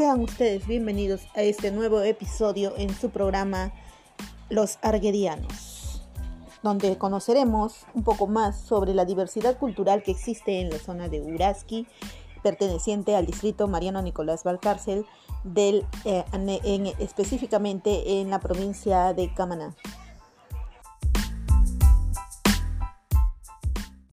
Sean ustedes bienvenidos a este nuevo episodio en su programa Los Arguedianos, donde conoceremos un poco más sobre la diversidad cultural que existe en la zona de Uraski, perteneciente al distrito Mariano Nicolás Valcárcel, del, eh, en, específicamente en la provincia de Camaná.